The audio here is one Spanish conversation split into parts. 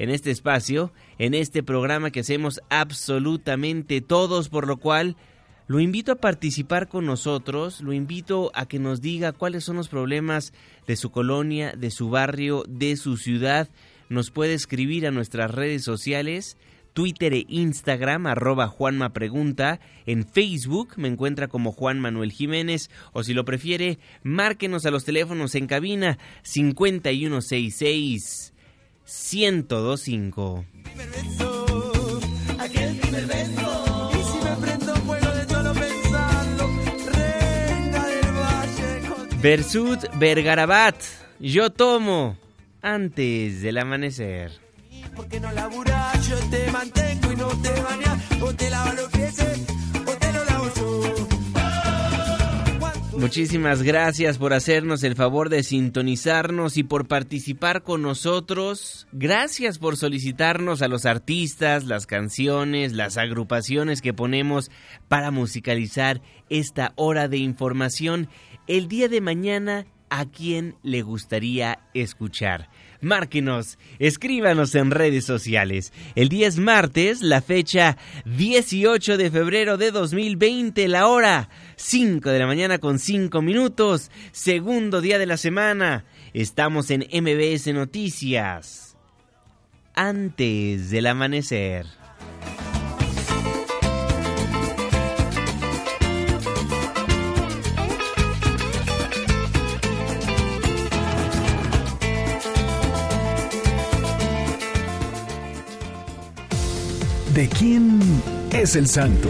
en este espacio, en este programa que hacemos absolutamente todos, por lo cual lo invito a participar con nosotros, lo invito a que nos diga cuáles son los problemas de su colonia, de su barrio, de su ciudad. Nos puede escribir a nuestras redes sociales, Twitter e Instagram, arroba Juanma. En Facebook me encuentra como Juan Manuel Jiménez. O si lo prefiere, márquenos a los teléfonos en cabina 5166 1025. Versud Vergarabat, yo tomo antes del amanecer. Porque no laburas, yo te mantengo y no te bañas, o te lavo los pies Muchísimas gracias por hacernos el favor de sintonizarnos y por participar con nosotros. Gracias por solicitarnos a los artistas, las canciones, las agrupaciones que ponemos para musicalizar esta hora de información. El día de mañana, ¿a quién le gustaría escuchar? Márquenos, escríbanos en redes sociales. El día es martes, la fecha 18 de febrero de 2020, la hora 5 de la mañana con 5 minutos, segundo día de la semana. Estamos en MBS Noticias. Antes del amanecer. ¿De quién es el santo?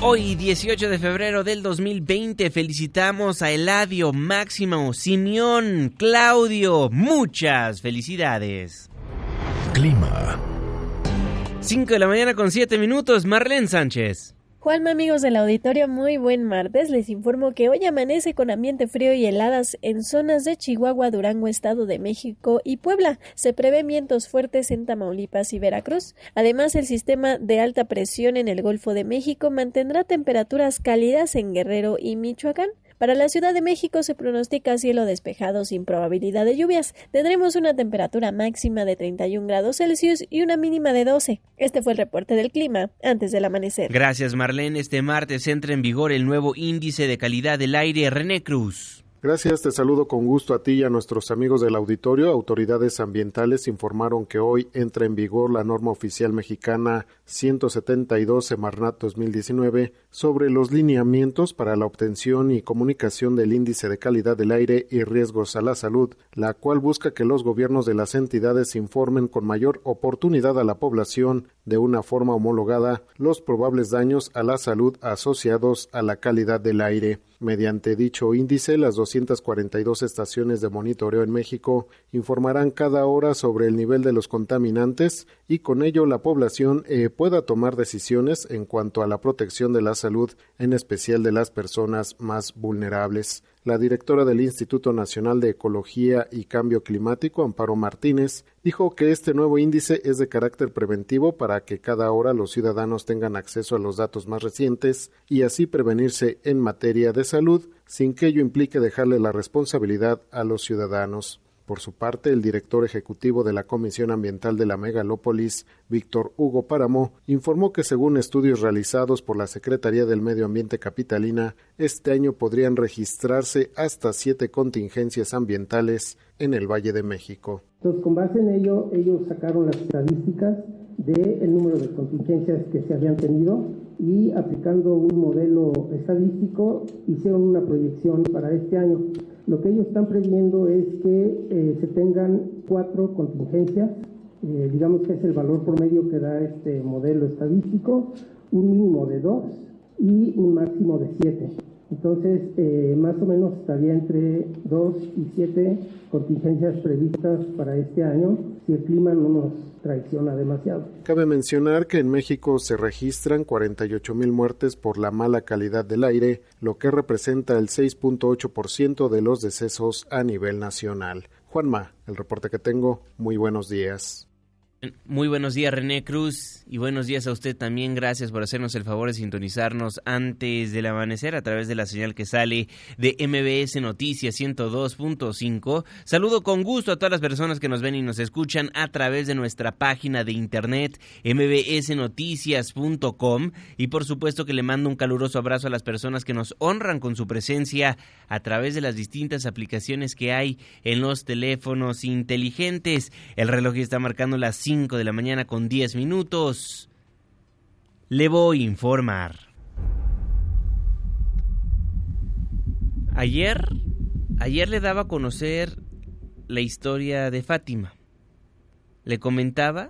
Hoy, 18 de febrero del 2020, felicitamos a Eladio, Máximo, Simeón, Claudio. Muchas felicidades. Clima. 5 de la mañana con 7 minutos, Marlene Sánchez. Juanma, amigos del auditorio, muy buen martes. Les informo que hoy amanece con ambiente frío y heladas en zonas de Chihuahua, Durango, Estado de México y Puebla. Se prevén vientos fuertes en Tamaulipas y Veracruz. Además, el sistema de alta presión en el Golfo de México mantendrá temperaturas cálidas en Guerrero y Michoacán. Para la Ciudad de México se pronostica cielo despejado sin probabilidad de lluvias. Tendremos una temperatura máxima de 31 grados Celsius y una mínima de 12. Este fue el reporte del clima antes del amanecer. Gracias, Marlene. Este martes entra en vigor el nuevo índice de calidad del aire René Cruz. Gracias, te saludo con gusto a ti y a nuestros amigos del auditorio. Autoridades ambientales informaron que hoy entra en vigor la norma oficial mexicana 172 Semarnat 2019 sobre los lineamientos para la obtención y comunicación del índice de calidad del aire y riesgos a la salud, la cual busca que los gobiernos de las entidades informen con mayor oportunidad a la población de una forma homologada los probables daños a la salud asociados a la calidad del aire. Mediante dicho índice, las 242 estaciones de monitoreo en México informarán cada hora sobre el nivel de los contaminantes y con ello la población eh, pueda tomar decisiones en cuanto a la protección de la salud, en especial de las personas más vulnerables. La directora del Instituto Nacional de Ecología y Cambio Climático, Amparo Martínez, dijo que este nuevo índice es de carácter preventivo para que cada hora los ciudadanos tengan acceso a los datos más recientes y así prevenirse en materia de salud sin que ello implique dejarle la responsabilidad a los ciudadanos. Por su parte, el director ejecutivo de la Comisión Ambiental de la Megalópolis, Víctor Hugo Páramo, informó que según estudios realizados por la Secretaría del Medio Ambiente Capitalina, este año podrían registrarse hasta siete contingencias ambientales en el Valle de México. Entonces, con base en ello, ellos sacaron las estadísticas del número de contingencias que se habían tenido y aplicando un modelo estadístico hicieron una proyección para este año. Lo que ellos están previendo es que eh, se tengan cuatro contingencias, eh, digamos que es el valor promedio que da este modelo estadístico, un mínimo de dos y un máximo de siete. Entonces, eh, más o menos estaría entre 2 y 7 contingencias previstas para este año si el clima no nos traiciona demasiado. Cabe mencionar que en México se registran 48 mil muertes por la mala calidad del aire, lo que representa el 6.8% de los decesos a nivel nacional. Juanma, el reporte que tengo, muy buenos días. Muy buenos días René Cruz y buenos días a usted también. Gracias por hacernos el favor de sintonizarnos antes del amanecer a través de la señal que sale de MBS Noticias 102.5. Saludo con gusto a todas las personas que nos ven y nos escuchan a través de nuestra página de internet mbsnoticias.com y por supuesto que le mando un caluroso abrazo a las personas que nos honran con su presencia a través de las distintas aplicaciones que hay en los teléfonos inteligentes. El reloj está marcando las 5 de la mañana con 10 minutos. Le voy a informar. Ayer, ayer le daba a conocer la historia de Fátima. Le comentaba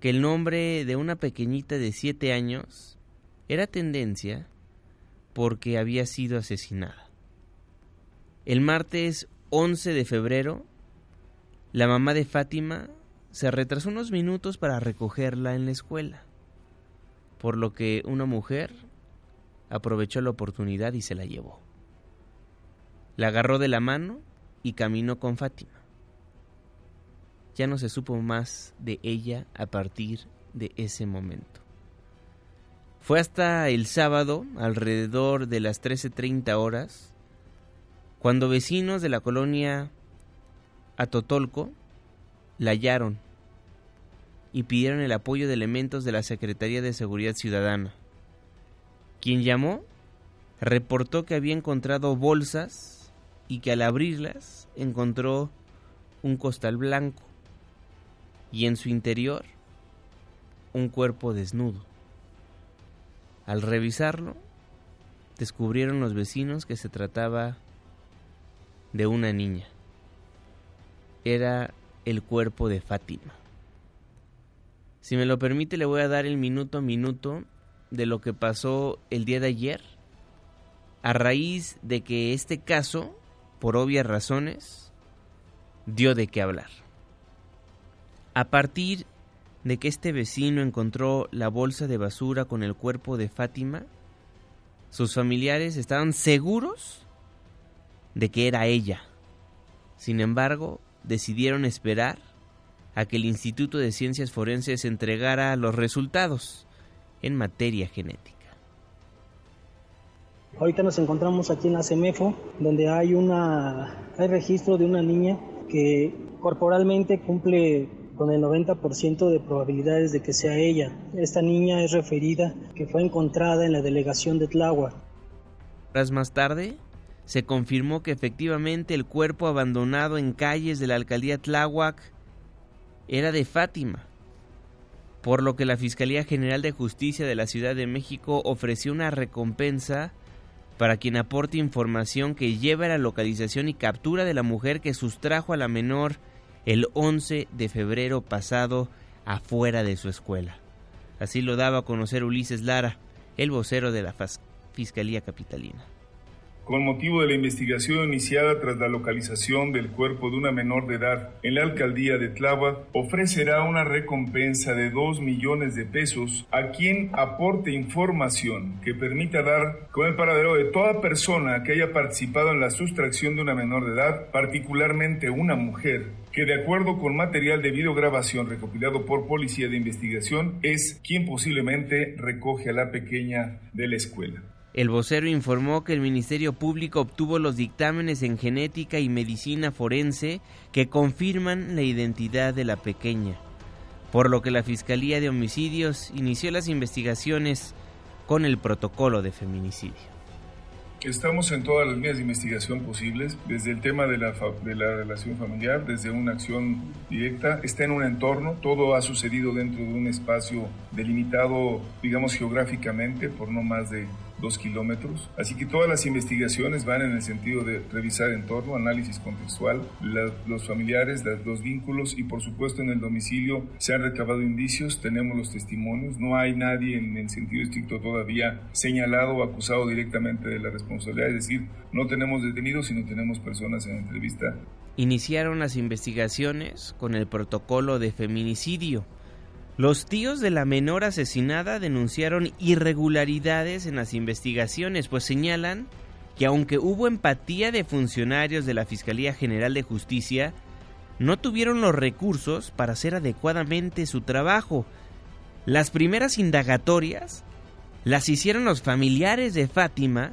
que el nombre de una pequeñita de 7 años era tendencia porque había sido asesinada. El martes 11 de febrero, la mamá de Fátima se retrasó unos minutos para recogerla en la escuela, por lo que una mujer aprovechó la oportunidad y se la llevó. La agarró de la mano y caminó con Fátima. Ya no se supo más de ella a partir de ese momento. Fue hasta el sábado, alrededor de las 13.30 horas, cuando vecinos de la colonia Atotolco la hallaron y pidieron el apoyo de elementos de la Secretaría de Seguridad Ciudadana. Quien llamó reportó que había encontrado bolsas y que al abrirlas encontró un costal blanco y en su interior un cuerpo desnudo. Al revisarlo, descubrieron los vecinos que se trataba de una niña. Era el cuerpo de Fátima. Si me lo permite, le voy a dar el minuto a minuto de lo que pasó el día de ayer, a raíz de que este caso, por obvias razones, dio de qué hablar. A partir de que este vecino encontró la bolsa de basura con el cuerpo de Fátima, sus familiares estaban seguros de que era ella. Sin embargo, decidieron esperar a que el Instituto de Ciencias Forenses entregara los resultados en materia genética. Ahorita nos encontramos aquí en la CEMEFO, donde hay, una, hay registro de una niña que corporalmente cumple con el 90% de probabilidades de que sea ella. Esta niña es referida que fue encontrada en la delegación de Tláhuac. Horas más tarde, se confirmó que efectivamente el cuerpo abandonado en calles de la alcaldía Tláhuac era de Fátima, por lo que la Fiscalía General de Justicia de la Ciudad de México ofreció una recompensa para quien aporte información que lleve a la localización y captura de la mujer que sustrajo a la menor el 11 de febrero pasado afuera de su escuela. Así lo daba a conocer Ulises Lara, el vocero de la Fiscalía Capitalina. Con motivo de la investigación iniciada tras la localización del cuerpo de una menor de edad en la alcaldía de Tláhuac, ofrecerá una recompensa de 2 millones de pesos a quien aporte información que permita dar con el paradero de toda persona que haya participado en la sustracción de una menor de edad, particularmente una mujer, que de acuerdo con material de videograbación recopilado por Policía de Investigación es quien posiblemente recoge a la pequeña de la escuela. El vocero informó que el Ministerio Público obtuvo los dictámenes en genética y medicina forense que confirman la identidad de la pequeña, por lo que la Fiscalía de Homicidios inició las investigaciones con el protocolo de feminicidio. Estamos en todas las líneas de investigación posibles, desde el tema de la, de la relación familiar, desde una acción directa, está en un entorno, todo ha sucedido dentro de un espacio delimitado, digamos, geográficamente, por no más de dos kilómetros. Así que todas las investigaciones van en el sentido de revisar entorno, análisis contextual, los familiares, los vínculos y por supuesto en el domicilio se han recabado indicios, tenemos los testimonios, no hay nadie en el sentido estricto todavía señalado o acusado directamente de la responsabilidad, es decir, no tenemos detenidos, sino tenemos personas en entrevista. Iniciaron las investigaciones con el protocolo de feminicidio los tíos de la menor asesinada denunciaron irregularidades en las investigaciones, pues señalan que aunque hubo empatía de funcionarios de la Fiscalía General de Justicia, no tuvieron los recursos para hacer adecuadamente su trabajo. Las primeras indagatorias las hicieron los familiares de Fátima,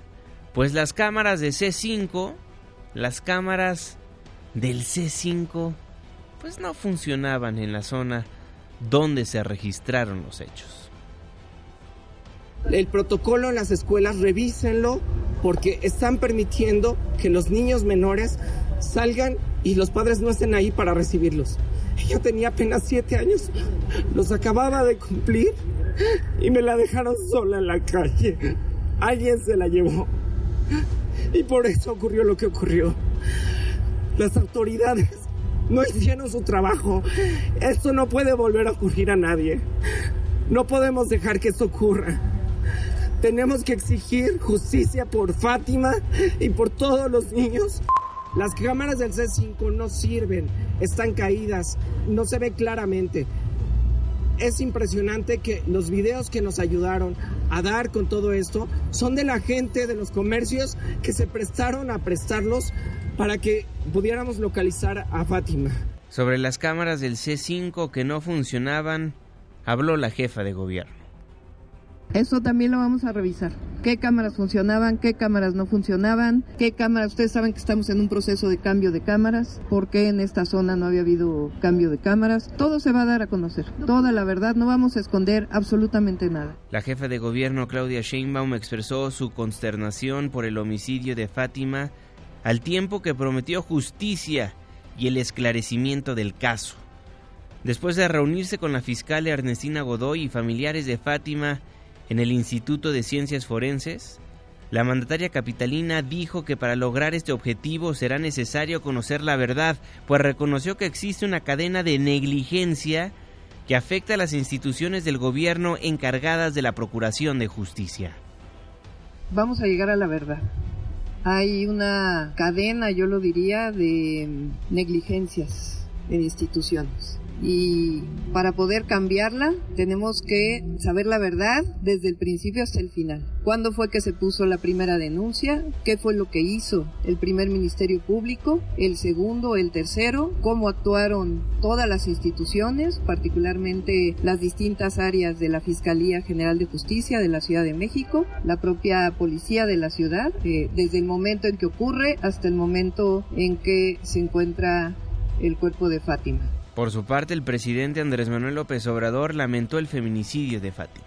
pues las cámaras de C5, las cámaras del C5, pues no funcionaban en la zona dónde se registraron los hechos. El protocolo en las escuelas, revísenlo porque están permitiendo que los niños menores salgan y los padres no estén ahí para recibirlos. Ella tenía apenas siete años, los acababa de cumplir y me la dejaron sola en la calle. Alguien se la llevó. Y por eso ocurrió lo que ocurrió. Las autoridades no hicieron su trabajo. Esto no puede volver a ocurrir a nadie. No podemos dejar que esto ocurra. Tenemos que exigir justicia por Fátima y por todos los niños. Las cámaras del C5 no sirven, están caídas, no se ve claramente. Es impresionante que los videos que nos ayudaron a dar con todo esto son de la gente de los comercios que se prestaron a prestarlos para que pudiéramos localizar a Fátima. Sobre las cámaras del C5 que no funcionaban, habló la jefa de gobierno. Eso también lo vamos a revisar. ¿Qué cámaras funcionaban? ¿Qué cámaras no funcionaban? ¿Qué cámaras? Ustedes saben que estamos en un proceso de cambio de cámaras. ¿Por qué en esta zona no había habido cambio de cámaras? Todo se va a dar a conocer. Toda la verdad. No vamos a esconder absolutamente nada. La jefa de gobierno Claudia Sheinbaum expresó su consternación por el homicidio de Fátima al tiempo que prometió justicia y el esclarecimiento del caso. Después de reunirse con la fiscal Ernestina Godoy y familiares de Fátima en el Instituto de Ciencias Forenses, la mandataria capitalina dijo que para lograr este objetivo será necesario conocer la verdad, pues reconoció que existe una cadena de negligencia que afecta a las instituciones del gobierno encargadas de la Procuración de Justicia. Vamos a llegar a la verdad hay una cadena, yo lo diría, de negligencias en instituciones y para poder cambiarla tenemos que saber la verdad desde el principio hasta el final. ¿Cuándo fue que se puso la primera denuncia? ¿Qué fue lo que hizo el primer Ministerio Público? ¿El segundo? ¿El tercero? ¿Cómo actuaron todas las instituciones, particularmente las distintas áreas de la Fiscalía General de Justicia de la Ciudad de México, la propia policía de la ciudad, eh, desde el momento en que ocurre hasta el momento en que se encuentra el cuerpo de Fátima? Por su parte, el presidente Andrés Manuel López Obrador lamentó el feminicidio de Fátima.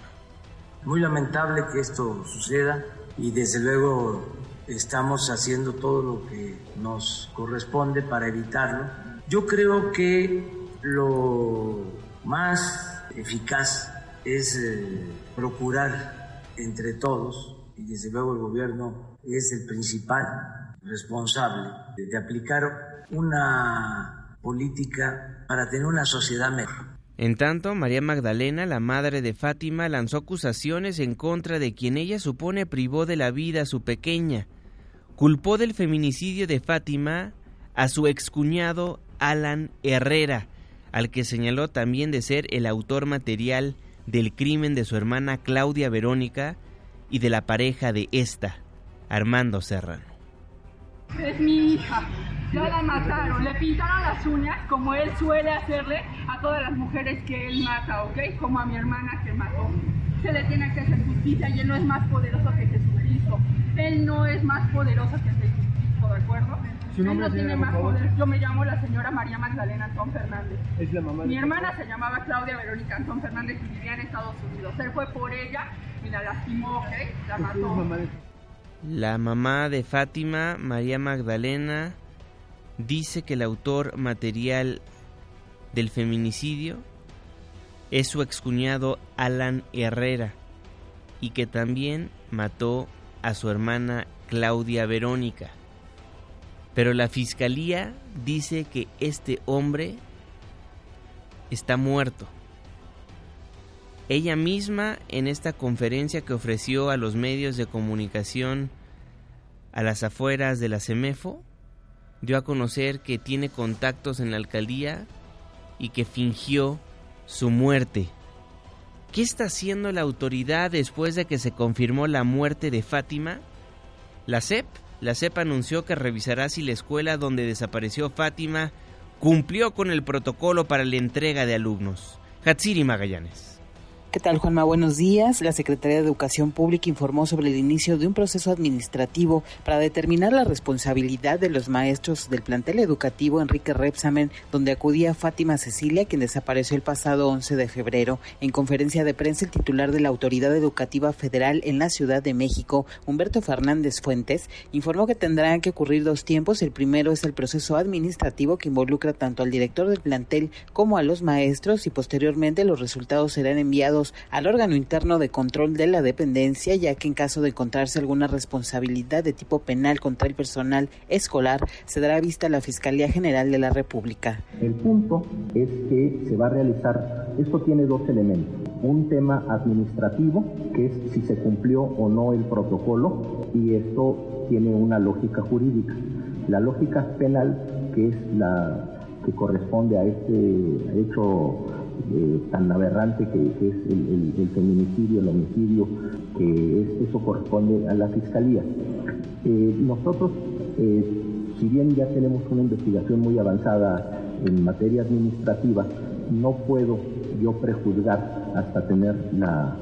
Muy lamentable que esto suceda y desde luego estamos haciendo todo lo que nos corresponde para evitarlo. Yo creo que lo más eficaz es eh, procurar entre todos, y desde luego el gobierno es el principal responsable de aplicar una política para tener una sociedad mejor. En tanto, María Magdalena, la madre de Fátima, lanzó acusaciones en contra de quien ella supone privó de la vida a su pequeña. culpó del feminicidio de Fátima a su excuñado Alan Herrera, al que señaló también de ser el autor material del crimen de su hermana Claudia Verónica y de la pareja de esta, Armando Serrano. Es mi hija, ya la mataron, le pintaron las uñas como él suele hacerle a todas las mujeres que él mata, ¿ok? Como a mi hermana que mató. Se le tiene que hacer justicia y él no es más poderoso que Jesucristo. Él no es más poderoso que Jesucristo, ¿de acuerdo? Él no tiene más poder. Yo me llamo la señora María Magdalena Antón Fernández. Es la mamá Mi hermana se llamaba Claudia Verónica Antón Fernández y vivía en Estados Unidos. Él fue por ella y la lastimó, ¿ok? La mató. La mamá de Fátima, María Magdalena, dice que el autor material del feminicidio es su excuñado Alan Herrera y que también mató a su hermana Claudia Verónica. Pero la fiscalía dice que este hombre está muerto. Ella misma en esta conferencia que ofreció a los medios de comunicación a las afueras de la CEMEFO, dio a conocer que tiene contactos en la alcaldía y que fingió su muerte. ¿Qué está haciendo la autoridad después de que se confirmó la muerte de Fátima? La CEP, la CEP anunció que revisará si la escuela donde desapareció Fátima cumplió con el protocolo para la entrega de alumnos. Hatsiri Magallanes. ¿Qué tal, Juanma? Buenos días. La Secretaría de Educación Pública informó sobre el inicio de un proceso administrativo para determinar la responsabilidad de los maestros del plantel educativo Enrique Repsamen, donde acudía Fátima Cecilia, quien desapareció el pasado 11 de febrero. En conferencia de prensa, el titular de la Autoridad Educativa Federal en la Ciudad de México, Humberto Fernández Fuentes, informó que tendrán que ocurrir dos tiempos. El primero es el proceso administrativo que involucra tanto al director del plantel como a los maestros y posteriormente los resultados serán enviados al órgano interno de control de la dependencia, ya que en caso de encontrarse alguna responsabilidad de tipo penal contra el personal escolar, se dará vista a la Fiscalía General de la República. El punto es que se va a realizar, esto tiene dos elementos, un tema administrativo, que es si se cumplió o no el protocolo, y esto tiene una lógica jurídica. La lógica penal, que es la que corresponde a este hecho eh, tan aberrante que, es el, feminicidio, el homicidio, que eso corresponde a la Fiscalía. Eh, nosotros, eh, si bien ya tenemos una investigación muy avanzada en materia administrativa, no puedo yo prejuzgar hasta tener la,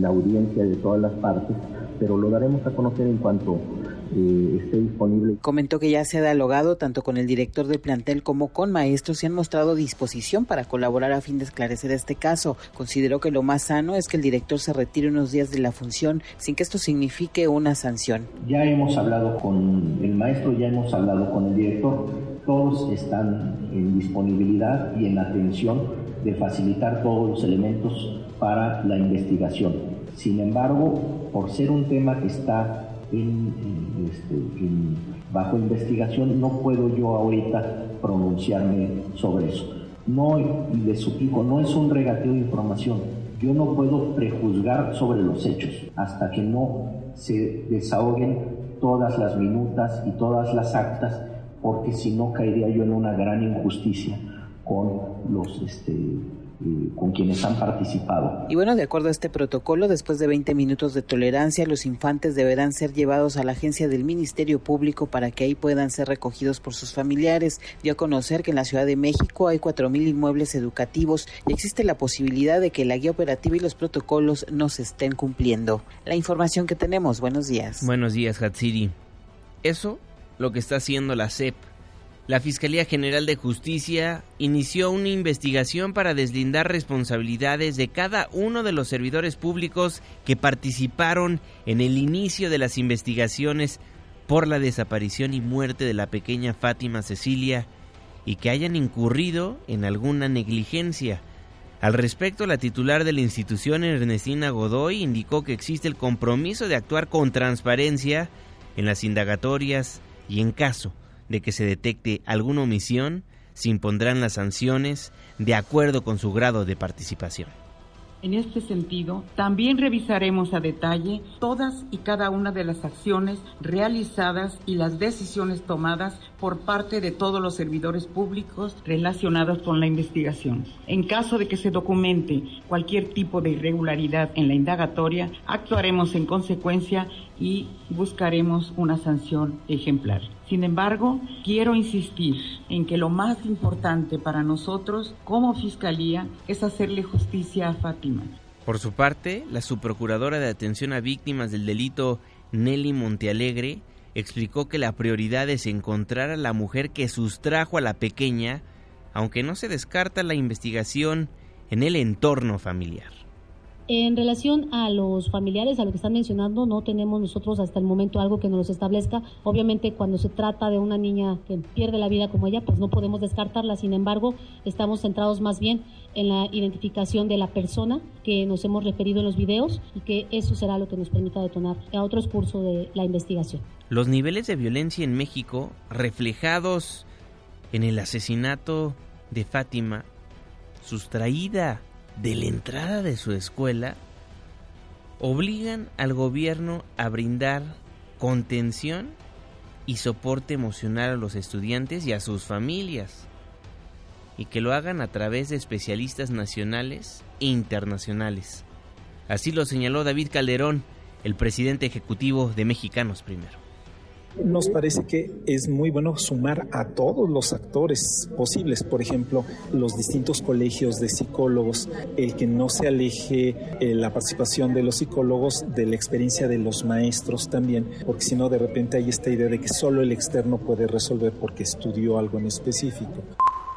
la audiencia de todas las partes, pero lo daremos a conocer en cuanto eh, esté disponible. Comentó que ya se ha dialogado tanto con el director del plantel como con maestros y han mostrado disposición para colaborar a fin de esclarecer este caso. Consideró que lo más sano es que el director se retire unos días de la función sin que esto signifique una sanción. Ya hemos hablado con el maestro, ya hemos hablado con el director. Todos están en disponibilidad y en atención de facilitar todos los elementos para la investigación. Sin embargo, por ser un tema que está este, bajo investigación, no puedo yo ahorita pronunciarme sobre eso. No, y les suplico, no es un regateo de información. Yo no puedo prejuzgar sobre los hechos hasta que no se desahoguen todas las minutas y todas las actas, porque si no caería yo en una gran injusticia con los este, con quienes han participado. Y bueno, de acuerdo a este protocolo, después de 20 minutos de tolerancia, los infantes deberán ser llevados a la agencia del Ministerio Público para que ahí puedan ser recogidos por sus familiares. Dio a conocer que en la Ciudad de México hay 4.000 inmuebles educativos y existe la posibilidad de que la guía operativa y los protocolos no se estén cumpliendo. La información que tenemos, buenos días. Buenos días, Hatsiri. Eso lo que está haciendo la CEP la Fiscalía General de Justicia inició una investigación para deslindar responsabilidades de cada uno de los servidores públicos que participaron en el inicio de las investigaciones por la desaparición y muerte de la pequeña Fátima Cecilia y que hayan incurrido en alguna negligencia. Al respecto, la titular de la institución, Ernestina Godoy, indicó que existe el compromiso de actuar con transparencia en las indagatorias y en caso de que se detecte alguna omisión, se impondrán las sanciones de acuerdo con su grado de participación. En este sentido, también revisaremos a detalle todas y cada una de las acciones realizadas y las decisiones tomadas por parte de todos los servidores públicos relacionados con la investigación. En caso de que se documente cualquier tipo de irregularidad en la indagatoria, actuaremos en consecuencia y buscaremos una sanción ejemplar. Sin embargo, quiero insistir en que lo más importante para nosotros como Fiscalía es hacerle justicia a Fátima. Por su parte, la subprocuradora de atención a víctimas del delito, Nelly Montealegre, explicó que la prioridad es encontrar a la mujer que sustrajo a la pequeña, aunque no se descarta la investigación en el entorno familiar. En relación a los familiares, a lo que están mencionando, no tenemos nosotros hasta el momento algo que nos establezca. Obviamente, cuando se trata de una niña que pierde la vida como ella, pues no podemos descartarla. Sin embargo, estamos centrados más bien en la identificación de la persona que nos hemos referido en los videos y que eso será lo que nos permita detonar a otros cursos de la investigación. Los niveles de violencia en México, reflejados en el asesinato de Fátima, sustraída de la entrada de su escuela obligan al gobierno a brindar contención y soporte emocional a los estudiantes y a sus familias y que lo hagan a través de especialistas nacionales e internacionales. Así lo señaló David Calderón, el presidente ejecutivo de Mexicanos Primero. Nos parece que es muy bueno sumar a todos los actores posibles, por ejemplo, los distintos colegios de psicólogos, el que no se aleje eh, la participación de los psicólogos de la experiencia de los maestros también, porque si no de repente hay esta idea de que solo el externo puede resolver porque estudió algo en específico.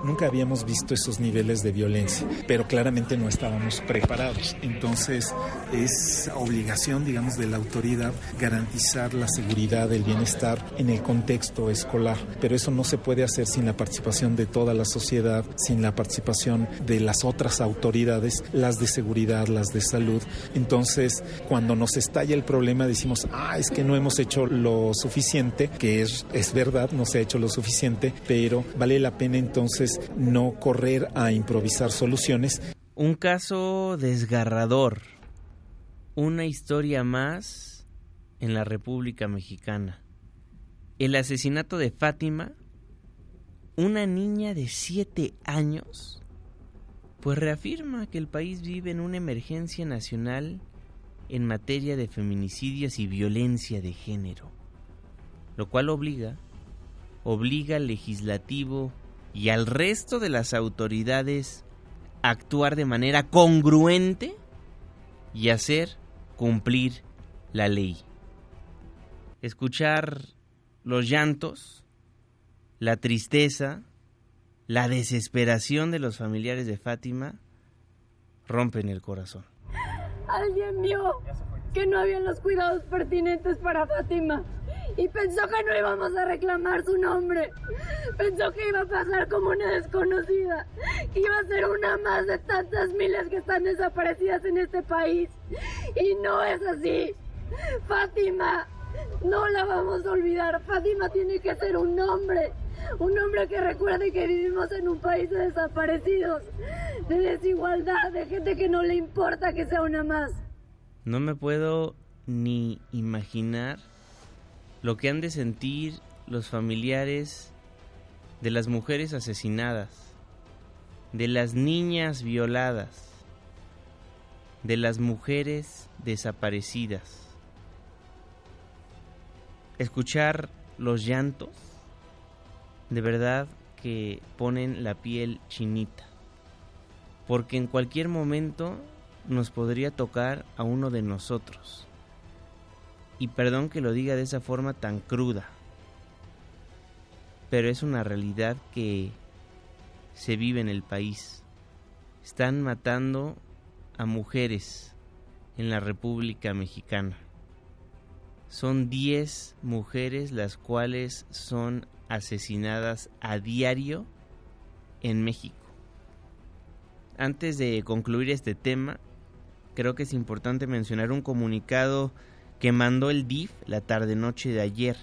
Nunca habíamos visto esos niveles de violencia, pero claramente no estábamos preparados. Entonces es obligación, digamos, de la autoridad garantizar la seguridad, el bienestar en el contexto escolar. Pero eso no se puede hacer sin la participación de toda la sociedad, sin la participación de las otras autoridades, las de seguridad, las de salud. Entonces, cuando nos estalla el problema, decimos, ah, es que no hemos hecho lo suficiente, que es, es verdad, no se ha hecho lo suficiente, pero vale la pena entonces no correr a improvisar soluciones. Un caso desgarrador, una historia más en la República Mexicana. El asesinato de Fátima, una niña de siete años, pues reafirma que el país vive en una emergencia nacional en materia de feminicidios y violencia de género, lo cual obliga, obliga al legislativo y al resto de las autoridades actuar de manera congruente y hacer cumplir la ley. Escuchar los llantos, la tristeza, la desesperación de los familiares de Fátima rompen el corazón. Alguien vio que no habían los cuidados pertinentes para Fátima y pensó que no íbamos a reclamar su nombre. Pensó que iba a pasar como una desconocida, que iba a ser una más de tantas miles que están desaparecidas en este país. Y no es así. Fátima, no la vamos a olvidar. Fátima tiene que ser un hombre. Un hombre que recuerde que vivimos en un país de desaparecidos, de desigualdad, de gente que no le importa que sea una más. No me puedo ni imaginar lo que han de sentir los familiares de las mujeres asesinadas, de las niñas violadas, de las mujeres desaparecidas. Escuchar los llantos, de verdad que ponen la piel chinita, porque en cualquier momento nos podría tocar a uno de nosotros y perdón que lo diga de esa forma tan cruda, pero es una realidad que se vive en el país. Están matando a mujeres en la República Mexicana. Son 10 mujeres las cuales son asesinadas a diario en México. Antes de concluir este tema, creo que es importante mencionar un comunicado que mandó el DIF la tarde-noche de ayer.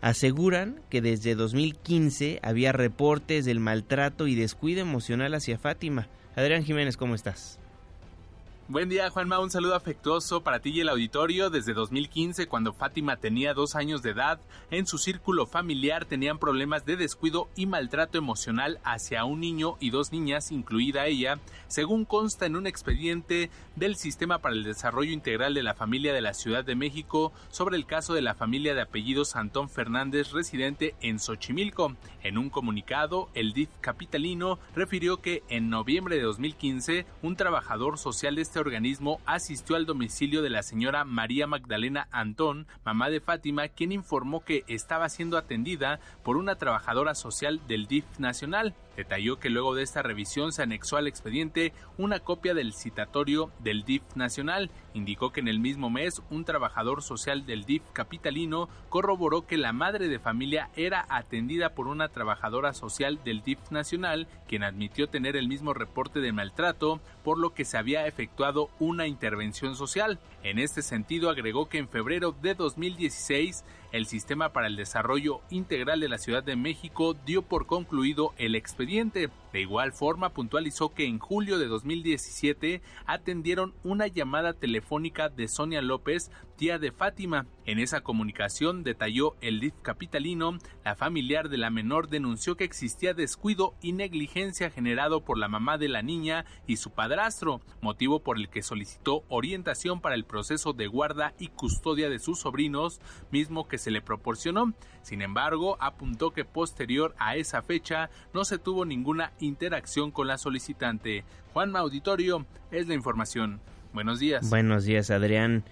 Aseguran que desde 2015 había reportes del maltrato y descuido emocional hacia Fátima. Adrián Jiménez, ¿cómo estás? Buen día, Juanma. Un saludo afectuoso para ti y el auditorio. Desde 2015, cuando Fátima tenía dos años de edad, en su círculo familiar tenían problemas de descuido y maltrato emocional hacia un niño y dos niñas, incluida ella, según consta en un expediente del Sistema para el Desarrollo Integral de la Familia de la Ciudad de México sobre el caso de la familia de apellidos Antón Fernández, residente en Xochimilco. En un comunicado, el DIF capitalino refirió que en noviembre de 2015, un trabajador social de este organismo asistió al domicilio de la señora María Magdalena Antón, mamá de Fátima, quien informó que estaba siendo atendida por una trabajadora social del DIF nacional. Detalló que luego de esta revisión se anexó al expediente una copia del citatorio del DIF nacional. Indicó que en el mismo mes un trabajador social del DIF capitalino corroboró que la madre de familia era atendida por una trabajadora social del DIF nacional, quien admitió tener el mismo reporte de maltrato, por lo que se había efectuado una intervención social. En este sentido agregó que en febrero de 2016 el Sistema para el Desarrollo Integral de la Ciudad de México dio por concluido el expediente. De igual forma, puntualizó que en julio de 2017 atendieron una llamada telefónica de Sonia López, tía de Fátima. En esa comunicación detalló el DIF capitalino, la familiar de la menor denunció que existía descuido y negligencia generado por la mamá de la niña y su padrastro, motivo por el que solicitó orientación para el proceso de guarda y custodia de sus sobrinos, mismo que se le proporcionó. Sin embargo, apuntó que posterior a esa fecha no se tuvo ninguna interacción con la solicitante. Juan Auditorio es la información. Buenos días. Buenos días, Adrián.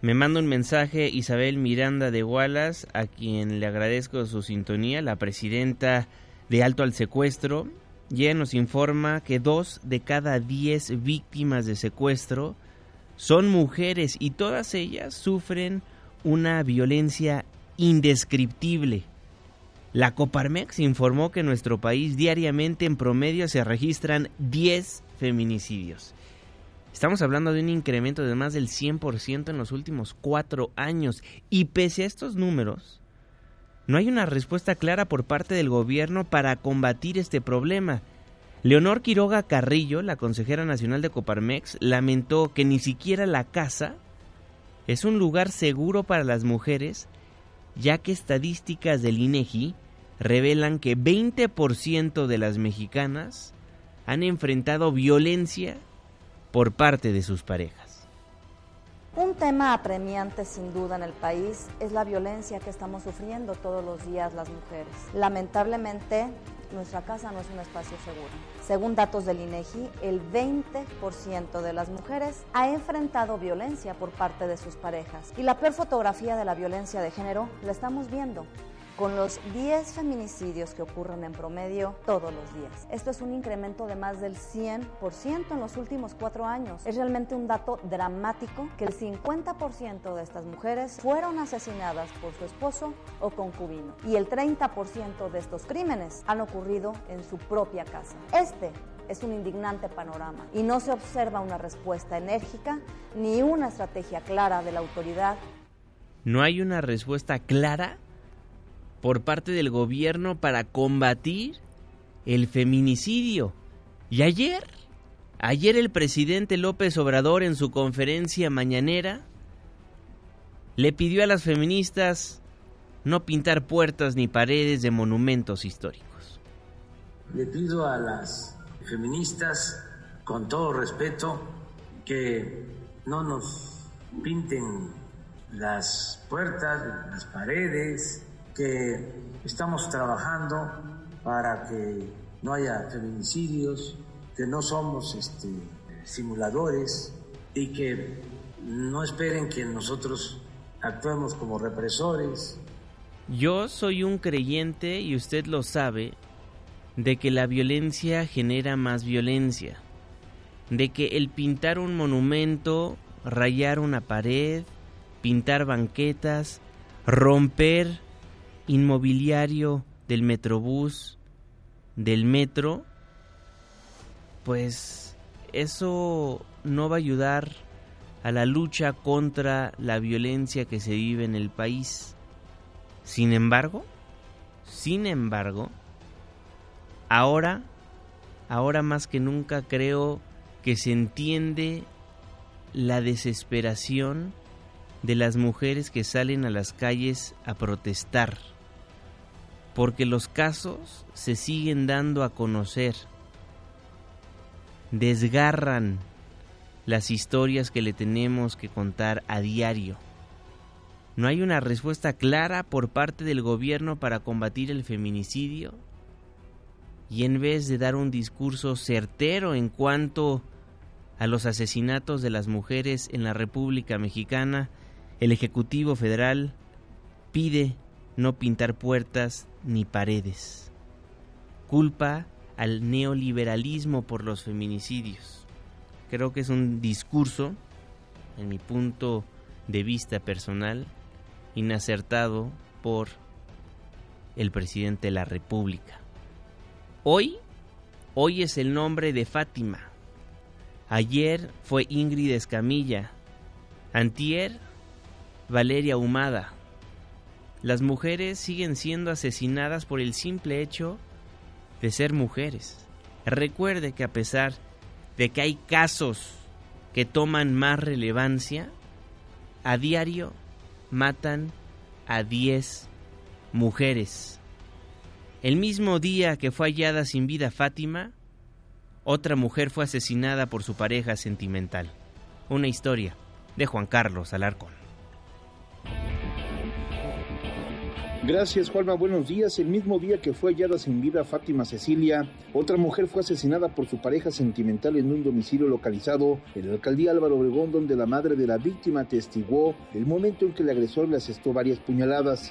Me manda un mensaje Isabel Miranda de Wallace, a quien le agradezco su sintonía, la presidenta de Alto al Secuestro. Ya nos informa que dos de cada diez víctimas de secuestro son mujeres y todas ellas sufren una violencia indescriptible. La Coparmex informó que en nuestro país diariamente en promedio se registran 10 feminicidios. Estamos hablando de un incremento de más del 100% en los últimos cuatro años y pese a estos números, no hay una respuesta clara por parte del gobierno para combatir este problema. Leonor Quiroga Carrillo, la consejera nacional de Coparmex, lamentó que ni siquiera la casa es un lugar seguro para las mujeres, ya que estadísticas del INEGI revelan que 20% de las mexicanas han enfrentado violencia por parte de sus parejas. Un tema apremiante sin duda en el país es la violencia que estamos sufriendo todos los días las mujeres. Lamentablemente, nuestra casa no es un espacio seguro. Según datos del INEGI, el 20% de las mujeres ha enfrentado violencia por parte de sus parejas. Y la peor fotografía de la violencia de género la estamos viendo con los 10 feminicidios que ocurren en promedio todos los días. Esto es un incremento de más del 100% en los últimos cuatro años. Es realmente un dato dramático que el 50% de estas mujeres fueron asesinadas por su esposo o concubino y el 30% de estos crímenes han ocurrido en su propia casa. Este es un indignante panorama y no se observa una respuesta enérgica ni una estrategia clara de la autoridad. No hay una respuesta clara por parte del gobierno para combatir el feminicidio. Y ayer, ayer el presidente López Obrador en su conferencia mañanera le pidió a las feministas no pintar puertas ni paredes de monumentos históricos. Le pido a las feministas, con todo respeto, que no nos pinten las puertas, las paredes, que estamos trabajando para que no haya feminicidios, que no somos este, simuladores y que no esperen que nosotros actuemos como represores. Yo soy un creyente, y usted lo sabe, de que la violencia genera más violencia, de que el pintar un monumento, rayar una pared, pintar banquetas, romper inmobiliario del Metrobús, del metro, pues eso no va a ayudar a la lucha contra la violencia que se vive en el país. Sin embargo, sin embargo, ahora, ahora más que nunca creo que se entiende la desesperación de las mujeres que salen a las calles a protestar, porque los casos se siguen dando a conocer, desgarran las historias que le tenemos que contar a diario. No hay una respuesta clara por parte del gobierno para combatir el feminicidio y en vez de dar un discurso certero en cuanto a los asesinatos de las mujeres en la República Mexicana, el Ejecutivo Federal pide no pintar puertas ni paredes. Culpa al neoliberalismo por los feminicidios. Creo que es un discurso, en mi punto de vista personal, inacertado por el presidente de la República. Hoy, hoy es el nombre de Fátima. Ayer fue Ingrid Escamilla. Antier, Valeria Humada. Las mujeres siguen siendo asesinadas por el simple hecho de ser mujeres. Recuerde que a pesar de que hay casos que toman más relevancia, a diario matan a 10 mujeres. El mismo día que fue hallada sin vida Fátima, otra mujer fue asesinada por su pareja sentimental. Una historia de Juan Carlos Alarcón. Gracias, Juanma. Buenos días. El mismo día que fue hallada sin vida Fátima Cecilia, otra mujer fue asesinada por su pareja sentimental en un domicilio localizado en la alcaldía Álvaro Obregón, donde la madre de la víctima atestiguó el momento en que el agresor le asestó varias puñaladas.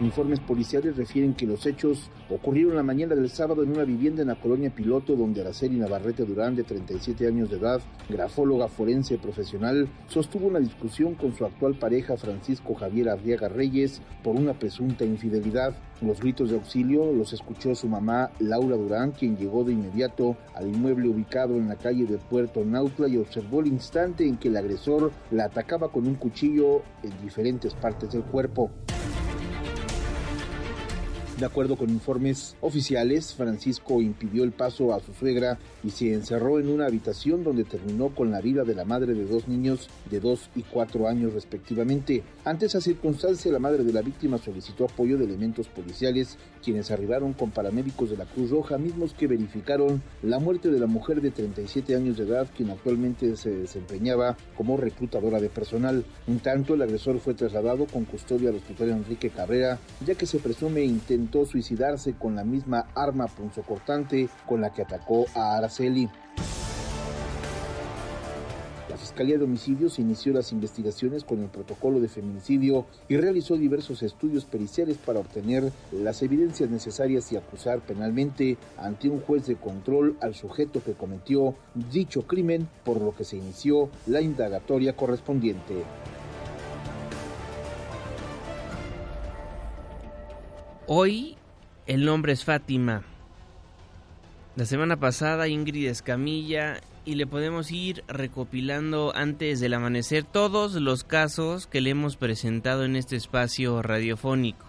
Informes policiales refieren que los hechos ocurrieron la mañana del sábado en una vivienda en la colonia Piloto, donde Araceli Navarrete Durán, de 37 años de edad, grafóloga forense profesional, sostuvo una discusión con su actual pareja Francisco Javier Arriaga Reyes por una presunta infidelidad. Los gritos de auxilio los escuchó su mamá Laura Durán, quien llegó de inmediato al inmueble ubicado en la calle de Puerto Nautla y observó el instante en que el agresor la atacaba con un cuchillo en diferentes partes del cuerpo. De acuerdo con informes oficiales, Francisco impidió el paso a su suegra y se encerró en una habitación donde terminó con la vida de la madre de dos niños de 2 y 4 años respectivamente. Ante esa circunstancia, la madre de la víctima solicitó apoyo de elementos policiales, quienes arribaron con paramédicos de la Cruz Roja, mismos que verificaron la muerte de la mujer de 37 años de edad, quien actualmente se desempeñaba como reclutadora de personal. En tanto, el agresor fue trasladado con custodia al hospital Enrique Carrera, ya que se presume intentó suicidarse con la misma arma punzocortante con la que atacó a Araceli. La Fiscalía de Homicidios inició las investigaciones con el protocolo de feminicidio y realizó diversos estudios periciales para obtener las evidencias necesarias y acusar penalmente ante un juez de control al sujeto que cometió dicho crimen, por lo que se inició la indagatoria correspondiente. Hoy el nombre es Fátima. La semana pasada Ingrid Escamilla y le podemos ir recopilando antes del amanecer todos los casos que le hemos presentado en este espacio radiofónico.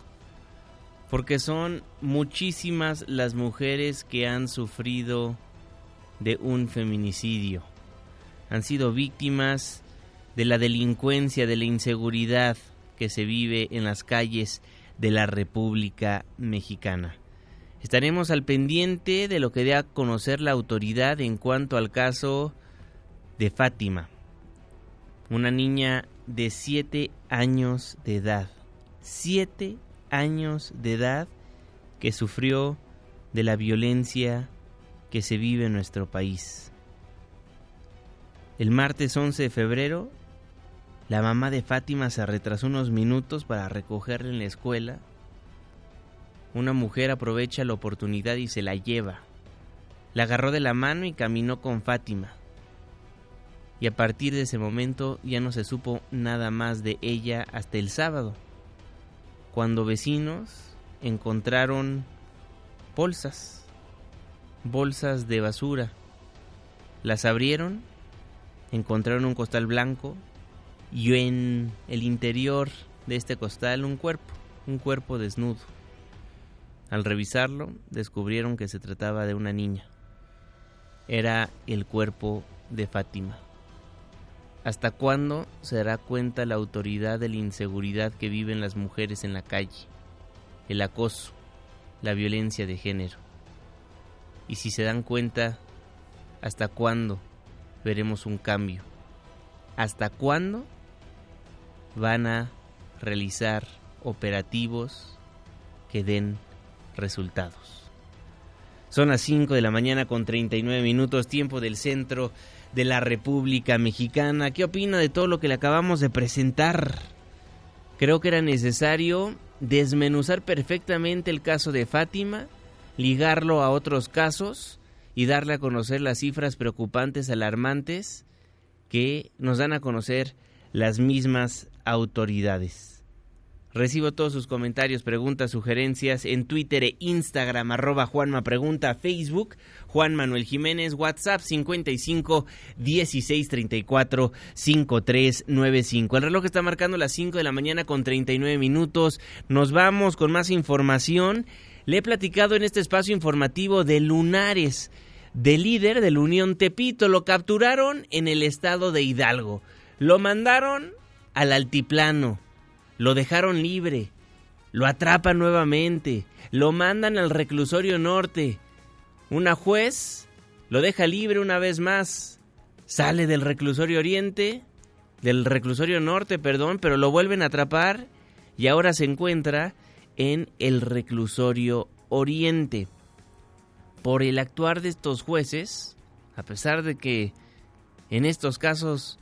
Porque son muchísimas las mujeres que han sufrido de un feminicidio. Han sido víctimas de la delincuencia, de la inseguridad que se vive en las calles de la República Mexicana. Estaremos al pendiente de lo que dé a conocer la autoridad en cuanto al caso de Fátima, una niña de 7 años de edad. 7 años de edad que sufrió de la violencia que se vive en nuestro país. El martes 11 de febrero la mamá de Fátima se retrasó unos minutos para recogerla en la escuela. Una mujer aprovecha la oportunidad y se la lleva. La agarró de la mano y caminó con Fátima. Y a partir de ese momento ya no se supo nada más de ella hasta el sábado, cuando vecinos encontraron bolsas, bolsas de basura. Las abrieron, encontraron un costal blanco y en el interior de este costal un cuerpo, un cuerpo desnudo. Al revisarlo, descubrieron que se trataba de una niña. Era el cuerpo de Fátima. ¿Hasta cuándo se dará cuenta la autoridad de la inseguridad que viven las mujeres en la calle? El acoso, la violencia de género. Y si se dan cuenta, ¿hasta cuándo veremos un cambio? ¿Hasta cuándo van a realizar operativos que den resultados? Son las 5 de la mañana con 39 minutos, tiempo del centro de la República Mexicana. ¿Qué opina de todo lo que le acabamos de presentar? Creo que era necesario desmenuzar perfectamente el caso de Fátima, ligarlo a otros casos y darle a conocer las cifras preocupantes, alarmantes que nos dan a conocer las mismas autoridades. Recibo todos sus comentarios, preguntas, sugerencias en Twitter e Instagram, arroba Juanma Pregunta, Facebook, Juan Manuel Jiménez, WhatsApp 55 16 34 5395. El reloj está marcando las 5 de la mañana con 39 minutos. Nos vamos con más información. Le he platicado en este espacio informativo de Lunares, del líder de la Unión Tepito. Lo capturaron en el estado de Hidalgo. Lo mandaron al altiplano lo dejaron libre, lo atrapan nuevamente, lo mandan al reclusorio norte. Una juez lo deja libre una vez más, sale del reclusorio oriente, del reclusorio norte, perdón, pero lo vuelven a atrapar y ahora se encuentra en el reclusorio oriente. Por el actuar de estos jueces, a pesar de que en estos casos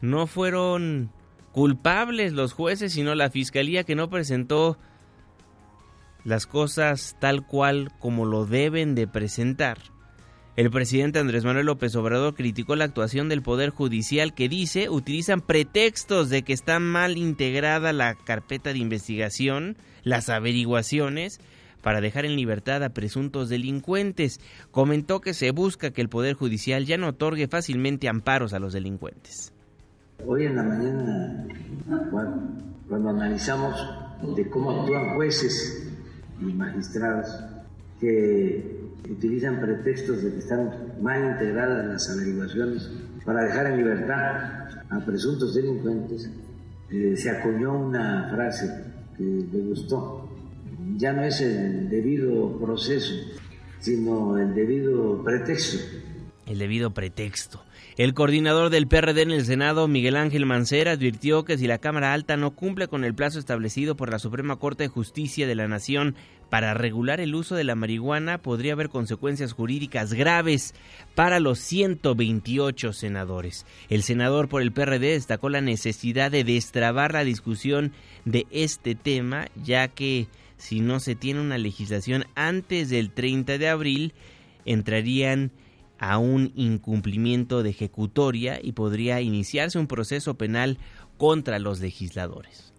no fueron culpables los jueces, sino la fiscalía que no presentó las cosas tal cual como lo deben de presentar. El presidente Andrés Manuel López Obrador criticó la actuación del Poder Judicial que dice utilizan pretextos de que está mal integrada la carpeta de investigación, las averiguaciones, para dejar en libertad a presuntos delincuentes. Comentó que se busca que el Poder Judicial ya no otorgue fácilmente amparos a los delincuentes. Hoy en la mañana, cuando, analizamos de cómo actúan jueces y magistrados que utilizan pretextos de que están mal integradas las averiguaciones para dejar en libertad a presuntos delincuentes, eh, se acuñó una frase que me gustó. Ya no es el debido proceso, sino el debido pretexto. El debido pretexto. El coordinador del PRD en el Senado, Miguel Ángel Mancera, advirtió que si la Cámara Alta no cumple con el plazo establecido por la Suprema Corte de Justicia de la Nación para regular el uso de la marihuana, podría haber consecuencias jurídicas graves para los 128 senadores. El senador por el PRD destacó la necesidad de destrabar la discusión de este tema, ya que si no se tiene una legislación antes del 30 de abril, entrarían a un incumplimiento de ejecutoria y podría iniciarse un proceso penal contra los legisladores.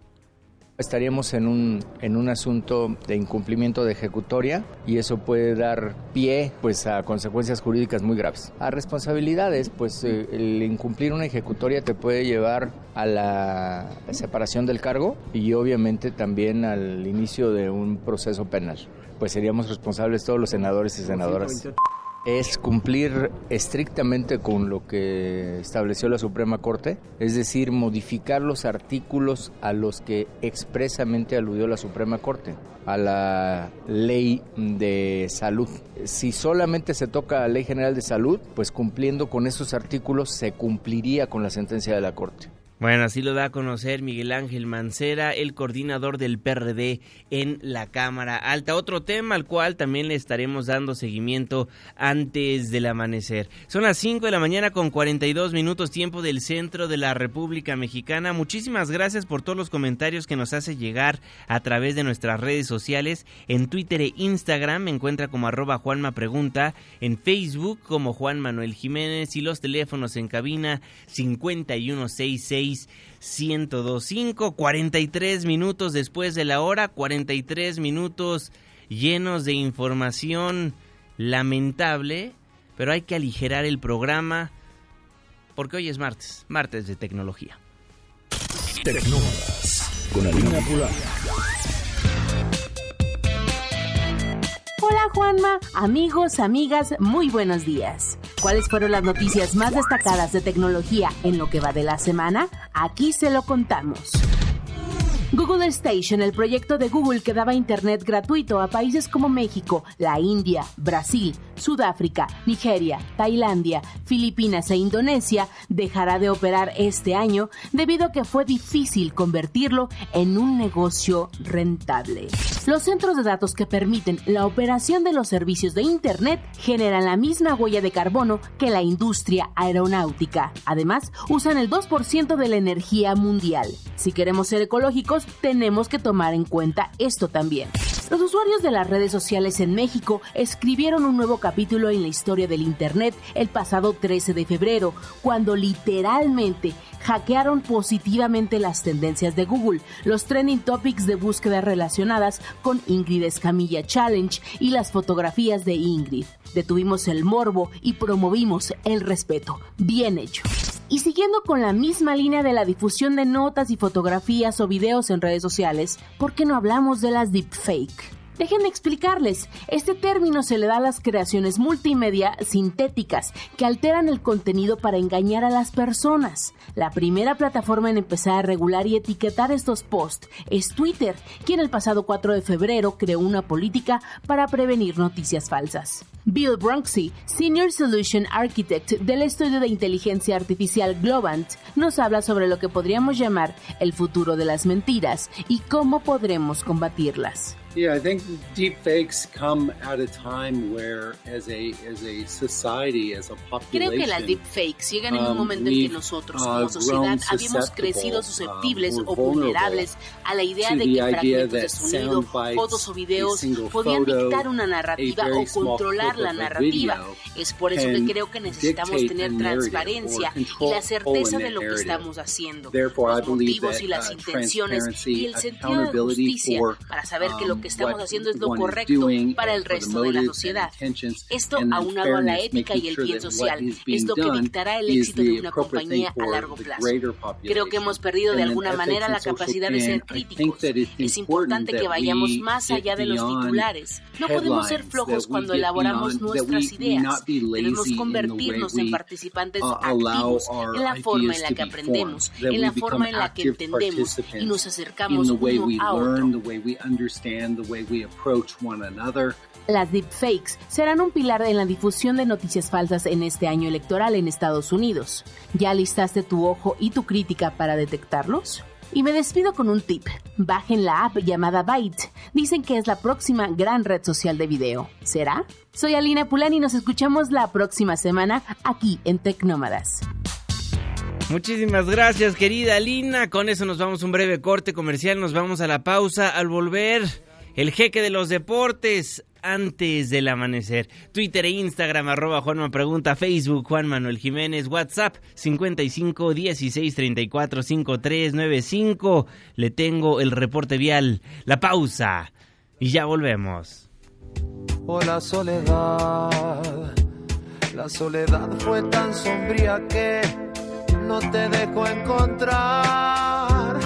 Estaríamos en un, en un asunto de incumplimiento de ejecutoria y eso puede dar pie pues, a consecuencias jurídicas muy graves. A responsabilidades, pues eh, el incumplir una ejecutoria te puede llevar a la separación del cargo y obviamente también al inicio de un proceso penal. Pues seríamos responsables todos los senadores y senadoras es cumplir estrictamente con lo que estableció la Suprema Corte, es decir, modificar los artículos a los que expresamente aludió la Suprema Corte, a la ley de salud. Si solamente se toca la Ley General de Salud, pues cumpliendo con esos artículos se cumpliría con la sentencia de la Corte. Bueno, así lo da a conocer Miguel Ángel Mancera, el coordinador del PRD en la Cámara Alta. Otro tema al cual también le estaremos dando seguimiento antes del amanecer. Son las 5 de la mañana con 42 minutos tiempo del centro de la República Mexicana. Muchísimas gracias por todos los comentarios que nos hace llegar a través de nuestras redes sociales. En Twitter e Instagram me encuentra como arroba Juanma Pregunta, en Facebook como Juan Manuel Jiménez y los teléfonos en cabina 5166 1025, 43 minutos después de la hora, 43 minutos llenos de información lamentable, pero hay que aligerar el programa porque hoy es martes, martes de tecnología. Juanma, amigos, amigas, muy buenos días. ¿Cuáles fueron las noticias más destacadas de tecnología en lo que va de la semana? Aquí se lo contamos. Google Station, el proyecto de Google que daba Internet gratuito a países como México, la India, Brasil, Sudáfrica, Nigeria, Tailandia, Filipinas e Indonesia, dejará de operar este año debido a que fue difícil convertirlo en un negocio rentable. Los centros de datos que permiten la operación de los servicios de Internet generan la misma huella de carbono que la industria aeronáutica. Además, usan el 2% de la energía mundial. Si queremos ser ecológicos, tenemos que tomar en cuenta esto también. Los usuarios de las redes sociales en México escribieron un nuevo capítulo en la historia del Internet el pasado 13 de febrero, cuando literalmente hackearon positivamente las tendencias de Google, los trending topics de búsqueda relacionadas con Ingrid Escamilla Challenge y las fotografías de Ingrid. Detuvimos el morbo y promovimos el respeto. Bien hecho. Y siguiendo con la misma línea de la difusión de notas y fotografías o videos en redes sociales, ¿por qué no hablamos de las deepfake? Déjenme explicarles, este término se le da a las creaciones multimedia sintéticas que alteran el contenido para engañar a las personas. La primera plataforma en empezar a regular y etiquetar estos posts es Twitter, quien el pasado 4 de febrero creó una política para prevenir noticias falsas. Bill Bronxy, Senior Solution Architect del estudio de inteligencia artificial Globant, nos habla sobre lo que podríamos llamar el futuro de las mentiras y cómo podremos combatirlas. Yeah, I think deep fakes come at a time where, as a as a society, as a population, Creo que las deepfakes llegan en un um, momento en que nosotros, uh, como sociedad, habíamos crecido susceptible, susceptibles um, o vulnerables a la idea de the que fragmentos de sonido, fotos o videos podían dictar una narrativa o controlar la narrativa. Es por eso que creo que necesitamos tener transparencia y la certeza de lo que estamos haciendo, los motivos y las uh, intenciones y el sentido de justicia para saber que lo um, que estamos haciendo es lo correcto para el resto de la sociedad. Esto aunado a la ética y el bien social es lo que dictará el éxito de una compañía a largo plazo. Creo que hemos perdido de alguna manera la capacidad de ser críticos. Es important importante que vayamos más allá de los titulares. No podemos ser flojos cuando elaboramos nuestras ideas. Debemos convertirnos en participantes uh, activos en la forma en la que aprendemos, en la forma en la que entendemos y nos acercamos uno a otro. The way we approach one another. Las deepfakes serán un pilar en la difusión de noticias falsas en este año electoral en Estados Unidos. ¿Ya listaste tu ojo y tu crítica para detectarlos? Y me despido con un tip. Bajen la app llamada Byte. Dicen que es la próxima gran red social de video. ¿Será? Soy Alina Pulani y nos escuchamos la próxima semana aquí en Tecnómadas. Muchísimas gracias, querida Lina. Con eso nos vamos a un breve corte comercial, nos vamos a la pausa. Al volver, el jeque de los deportes antes del amanecer. Twitter e Instagram, arroba Juanma Pregunta, Facebook, Juan Manuel Jiménez, WhatsApp, 55 16 34 53 95. Le tengo el reporte vial, la pausa. Y ya volvemos. o la soledad. La soledad fue tan sombría que no te dejó encontrar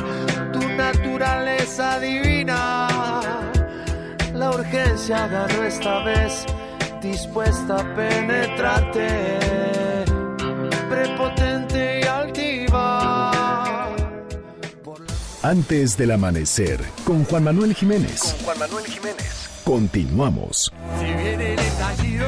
urgencia ganó esta vez, dispuesta a penetrarte, prepotente y altiva. Antes del amanecer, con Juan Manuel Jiménez. Con Juan Manuel Jiménez. Continuamos. Si viene el estallido,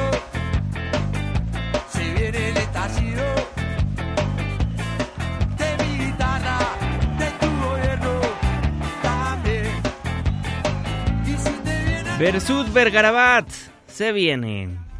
Versud Vergarabat, se vienen.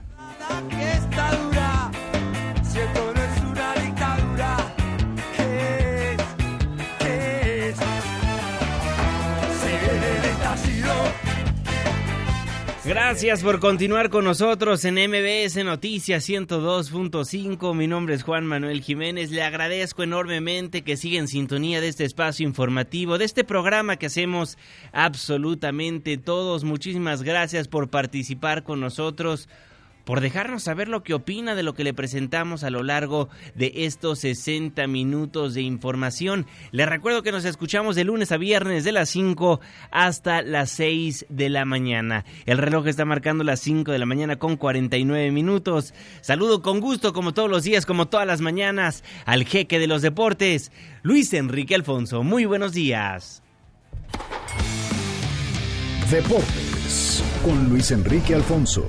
Gracias por continuar con nosotros en MBS Noticias 102.5. Mi nombre es Juan Manuel Jiménez. Le agradezco enormemente que siga en sintonía de este espacio informativo, de este programa que hacemos absolutamente todos. Muchísimas gracias por participar con nosotros. Por dejarnos saber lo que opina de lo que le presentamos a lo largo de estos 60 minutos de información. Les recuerdo que nos escuchamos de lunes a viernes de las 5 hasta las 6 de la mañana. El reloj está marcando las 5 de la mañana con 49 minutos. Saludo con gusto, como todos los días, como todas las mañanas, al jeque de los deportes, Luis Enrique Alfonso. Muy buenos días. Deportes con Luis Enrique Alfonso.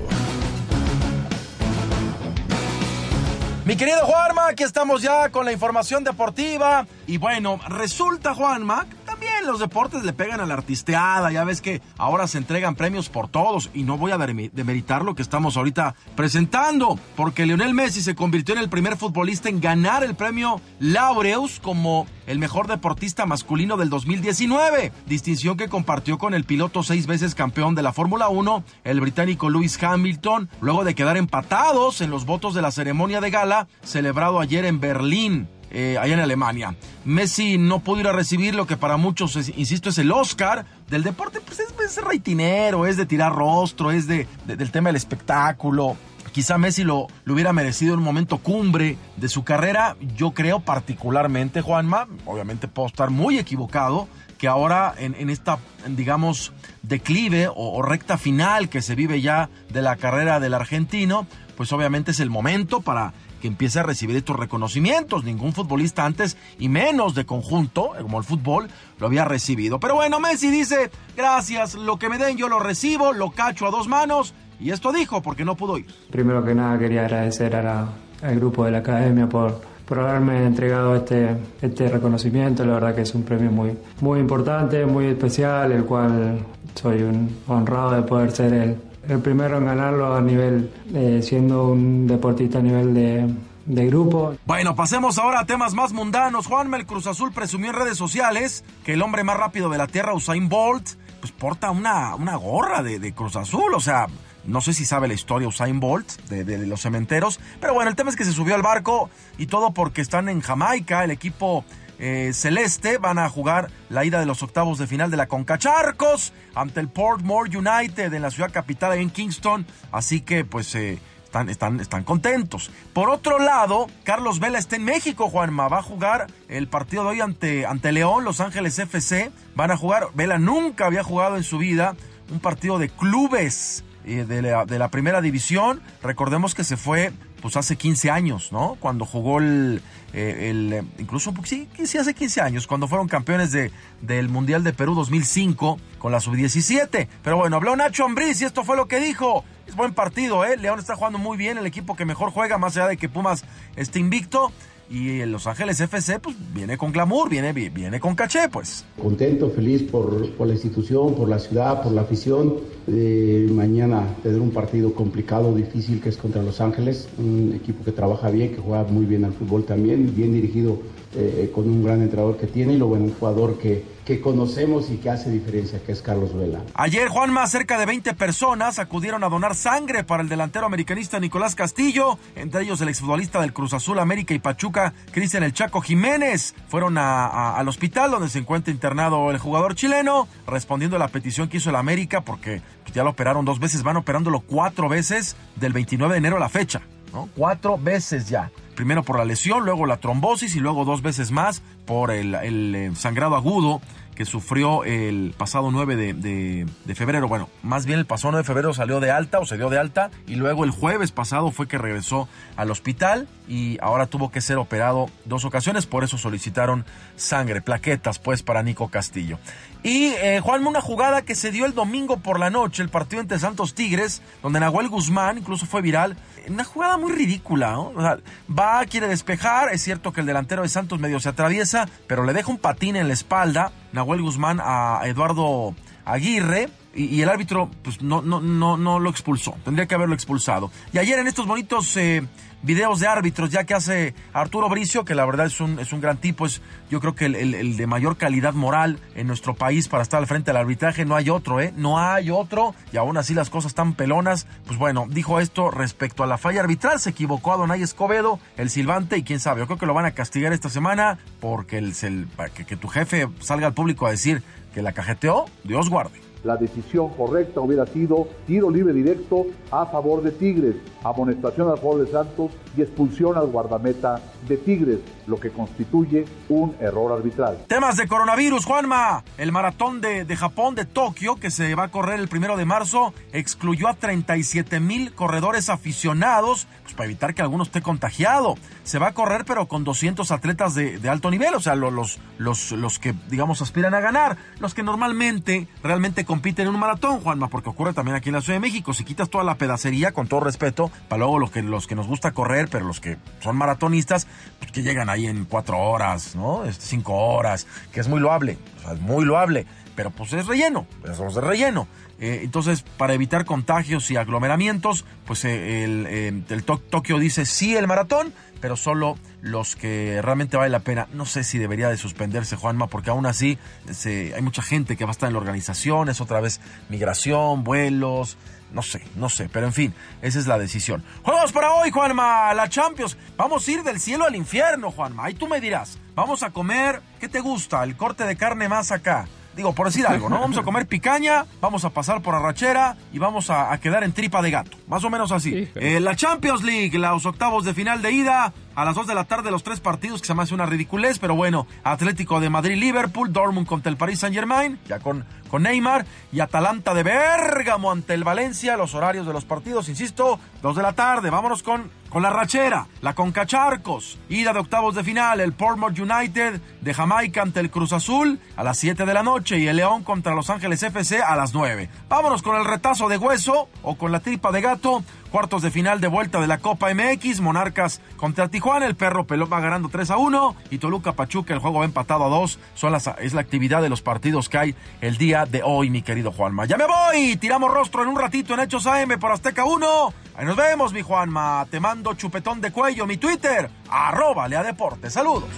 Mi querido Juanma, aquí estamos ya con la información deportiva. Y bueno, resulta, Juanma, también los deportes le pegan a la artisteada. Ya ves que ahora se entregan premios por todos. Y no voy a demeritar lo que estamos ahorita presentando. Porque Lionel Messi se convirtió en el primer futbolista en ganar el premio Laureus como el mejor deportista masculino del 2019. Distinción que compartió con el piloto seis veces campeón de la Fórmula 1, el británico Lewis Hamilton, luego de quedar empatados en los votos de la ceremonia de gala celebrado ayer en Berlín. Eh, allá en Alemania. Messi no pudo ir a recibir lo que para muchos, insisto, es el Oscar del deporte, pues es, es reitinero, es de tirar rostro, es de, del tema del espectáculo. Quizá Messi lo, hubiera merecido en un momento cumbre de su carrera. Yo creo particularmente, Juanma, obviamente puedo estar muy equivocado, que ahora en, esta, digamos, declive o, o, recta final que se vive ya de la carrera del argentino, pues obviamente es el momento para que empiece a recibir estos reconocimientos. Ningún futbolista antes, y menos de conjunto, como el fútbol, lo había recibido. Pero bueno, Messi dice, gracias, lo que me den yo lo recibo, lo cacho a dos manos. Y esto dijo porque no pudo ir. Primero que nada quería agradecer a la, al grupo de la academia por, por haberme entregado este, este reconocimiento. La verdad que es un premio muy, muy importante, muy especial, el cual soy un honrado de poder ser el, el primero en ganarlo a nivel, eh, siendo un deportista a nivel de, de grupo. Bueno, pasemos ahora a temas más mundanos. Juanma el Cruz Azul presumió en redes sociales que el hombre más rápido de la Tierra, Usain Bolt, pues porta una, una gorra de, de Cruz Azul, o sea... No sé si sabe la historia Usain Bolt de, los cementeros, pero bueno, el tema es que se subió al barco y todo porque están en Jamaica, el equipo eh, celeste van a jugar la ida de los octavos de final de la Concacharcos ante el Portmore United en la ciudad capital en Kingston, así que pues eh, están, están, están contentos. Por otro lado, Carlos Vela está en México, Juanma, va a jugar el partido de hoy ante, ante León, Los Ángeles FC, van a jugar, Vela nunca había jugado en su vida un partido de clubes de la, de la, primera división. Recordemos que se fue pues hace 15 años, ¿no? Cuando jugó el, eh, el incluso sí, sí, hace 15 años, cuando fueron campeones de, del Mundial de Perú 2005 con la sub-17. Pero bueno, habló Nacho Ambriz y esto fue lo que dijo. Es buen partido, ¿eh? León está jugando muy bien, el equipo que mejor juega, más allá de que Pumas esté invicto. Y el Los Ángeles FC, pues viene con glamour, viene, viene con caché, pues. Contento, feliz por, la institución, por la ciudad, por la afición. Eh, mañana tener un partido complicado, difícil, que es contra Los Ángeles. Un equipo que trabaja bien, que juega muy bien al fútbol también, bien dirigido eh, con un gran entrenador que tiene y lo bueno, un jugador que, que conocemos y que hace diferencia, que es Carlos Vela. Ayer, Juanma, cerca de 20 personas acudieron a donar sangre para el delantero americanista Nicolás Castillo, entre ellos el exfutbolista del Cruz Azul América y Pachuca, Cristian El Chaco Jiménez. Fueron a, al hospital donde se encuentra internado el jugador chileno, respondiendo a la petición que hizo el América, porque ya lo operaron dos veces, van operándolo cuatro veces del 29 de enero a la fecha. ¿no? Cuatro veces ya. Primero por la lesión, luego la trombosis y luego dos veces más por el, el sangrado agudo que sufrió el pasado 9 de, de, de, febrero. Bueno, más bien el pasado 9 de febrero salió de alta o se dio de alta y luego el jueves pasado fue que regresó al hospital y ahora tuvo que ser operado dos ocasiones, por eso solicitaron sangre, plaquetas pues para Nico Castillo. Y eh, Juanma, una jugada que se dio el domingo por la noche, el partido entre Santos Tigres, donde Nahuel Guzmán incluso fue viral. Una jugada muy ridícula, ¿no? O sea, va, quiere despejar, es cierto que el delantero de Santos medio se atraviesa, pero le deja un patín en la espalda, Nahuel Guzmán a Eduardo Aguirre, y, el árbitro pues no, no, no, no lo expulsó, tendría que haberlo expulsado. Y ayer en estos bonitos eh, videos de árbitros, ya que hace Arturo Bricio, que la verdad es un, es un gran tipo, es yo creo que el, el, el, de mayor calidad moral en nuestro país para estar al frente del arbitraje, no hay otro, ¿eh? No hay otro, y aún así las cosas tan pelonas, pues bueno, dijo esto respecto a la falla arbitral, se equivocó a Donay Escobedo, el silbante, y quién sabe, yo creo que lo van a castigar esta semana, porque el, el que, que tu jefe salga al público a decir que la cajeteó, Dios guarde. La decisión correcta hubiera sido tiro libre directo a favor de Tigres, amonestación al favor de Santos y expulsión al guardameta de Tigres, lo que constituye un error arbitral. Temas de coronavirus, Juanma. El maratón de, de Japón, de Tokio, que se va a correr el primero de marzo, excluyó a 37 mil corredores aficionados pues, para evitar que alguno esté contagiado. Se va a correr, pero con 200 atletas de, de alto nivel, o sea, los, los, los que, digamos, aspiran a ganar, los que normalmente realmente compiten en un maratón, Juanma, porque ocurre también aquí en la Ciudad de México. Si quitas toda la pedacería, con todo respeto, para luego los que, los que nos gusta correr, pero los que son maratonistas, pues que llegan ahí en cuatro horas, ¿no? Este, cinco horas, que es muy loable, es muy loable, pero pues es relleno, eso es de relleno. Eh, entonces, para evitar contagios y aglomeramientos, pues eh, el, eh, Tokio dice sí el maratón, pero solo los que realmente vale la pena. No sé si debería de suspenderse, Juanma, porque aún así se- hay mucha gente que va a estar en la organización, es otra vez migración, vuelos, no sé, no sé, pero en fin, esa es la decisión. Juegos para hoy, Juanma, la Champions. Vamos a ir del cielo al infierno, Juanma. Ahí tú me dirás, vamos a comer, ¿qué te gusta? El corte de carne más acá. Digo, por decir algo, ¿no? Vamos a comer picaña, vamos a pasar por arrachera y vamos a, a quedar en tripa de gato. Más o menos así. Eh, la Champions League, los octavos de final de ida. A las 2 de la tarde los tres partidos, que se me hace una ridiculez, pero bueno. Atlético de Madrid-Liverpool, Dortmund contra el Paris Saint-Germain, ya con, con Neymar. Y Atalanta de Bérgamo ante el Valencia. Los horarios de los partidos, insisto, 2 de la tarde. Vámonos con, con la rachera, la Concacharcos. Ida de octavos de final, el Portmore United de Jamaica ante el Cruz Azul a las 7 de la noche. Y el León contra Los Ángeles FC a las 9. Vámonos con el retazo de hueso o con la tripa de gato. Cuartos de final de vuelta de la Copa MX, Monarcas contra Tijuana, el perro pelón va ganando 3 a 1 y Toluca Pachuca, el juego va empatado a 2, Son las, es la actividad de los partidos que hay el día de hoy, mi querido Juanma. Ya me voy, tiramos rostro en un ratito en Hechos AM por Azteca 1. Ahí nos vemos, mi Juanma, te mando chupetón de cuello, mi Twitter, arroba Lea Deportes, saludos.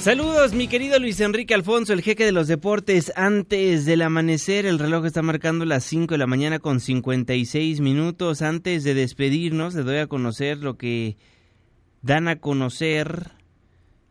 Saludos, mi querido Luis Enrique Alfonso, el jeque de los deportes. Antes del amanecer, el reloj está marcando las 5 de la mañana con 56 minutos. Antes de despedirnos, le doy a conocer lo que dan a conocer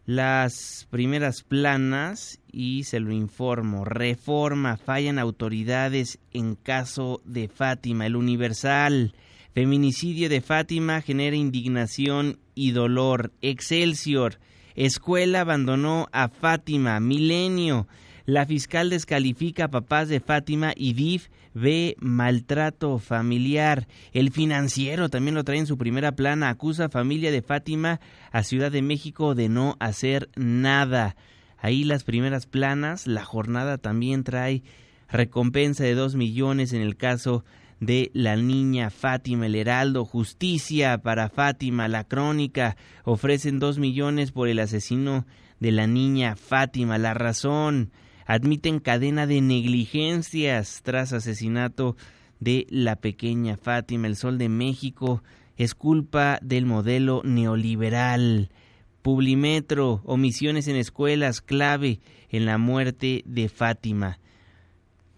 las primeras planas y se lo informo. Reforma, fallan autoridades en caso de Fátima. El Universal, feminicidio de Fátima genera indignación y dolor. Excelsior. Escuela abandonó a Fátima. Milenio. La fiscal descalifica a papás de Fátima y DIF ve maltrato familiar. El financiero también lo trae en su primera plana. Acusa a familia de Fátima a Ciudad de México de no hacer nada. Ahí las primeras planas. La jornada también trae recompensa de dos millones en el caso de la niña Fátima, el Heraldo, justicia para Fátima, la crónica, ofrecen dos millones por el asesino de la niña Fátima, la razón, admiten cadena de negligencias tras asesinato de la pequeña Fátima, el Sol de México, es culpa del modelo neoliberal. Publimetro, omisiones en escuelas, clave en la muerte de Fátima.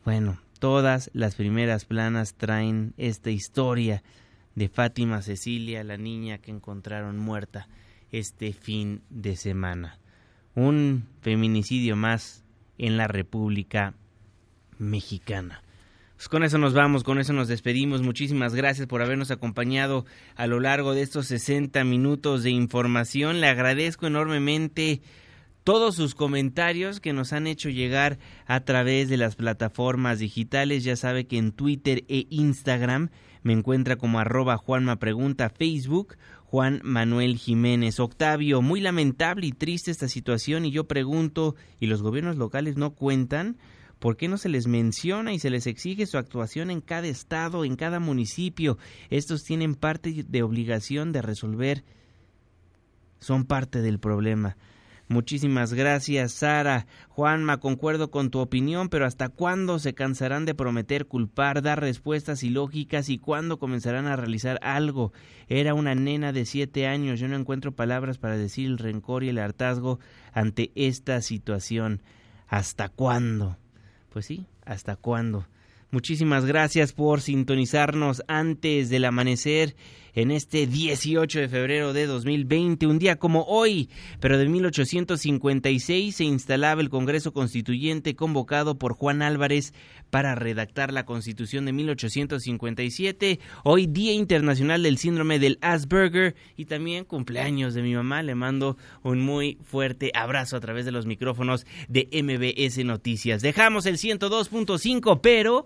Bueno, todas las primeras planas traen esta historia de Fátima Cecilia, la niña que encontraron muerta este fin de semana. Un feminicidio más en la República Mexicana. Pues con eso nos vamos, con eso nos despedimos. Muchísimas gracias por habernos acompañado a lo largo de estos 60 minutos de información. Le agradezco enormemente todos sus comentarios que nos han hecho llegar a través de las plataformas digitales. Ya sabe que en Twitter e Instagram me encuentra como arroba Juanma Pregunta, Facebook Juan Manuel Jiménez. Octavio, muy lamentable y triste esta situación y yo pregunto, ¿y los gobiernos locales no cuentan? ¿Por qué no se les menciona y se les exige su actuación en cada estado, en cada municipio? Estos tienen parte de obligación de resolver. Son parte del problema. Muchísimas gracias, Sara. Juanma, concuerdo con tu opinión, pero ¿hasta cuándo se cansarán de prometer culpar, dar respuestas ilógicas y cuándo comenzarán a realizar algo? Era una nena de siete años. Yo no encuentro palabras para decir el rencor y el hartazgo ante esta situación. ¿Hasta cuándo? Pues sí, ¿hasta cuándo? Muchísimas gracias por sintonizarnos antes del amanecer en este 18 de febrero de 2020, un día como hoy, pero de 1856 se instalaba el Congreso Constituyente convocado por Juan Álvarez para redactar la Constitución de 1857. Hoy Día Internacional del Síndrome del Asperger y también cumpleaños de mi mamá. Le mando un muy fuerte abrazo a través de los micrófonos de MBS Noticias. Dejamos el 102.5, pero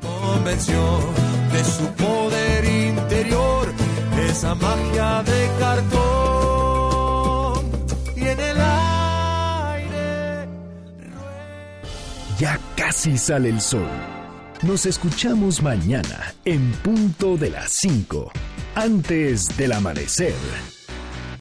convención de su poder interior, esa magia de cartón y en el aire. Ya casi sale el sol. Nos escuchamos mañana en punto de las 5, antes del amanecer.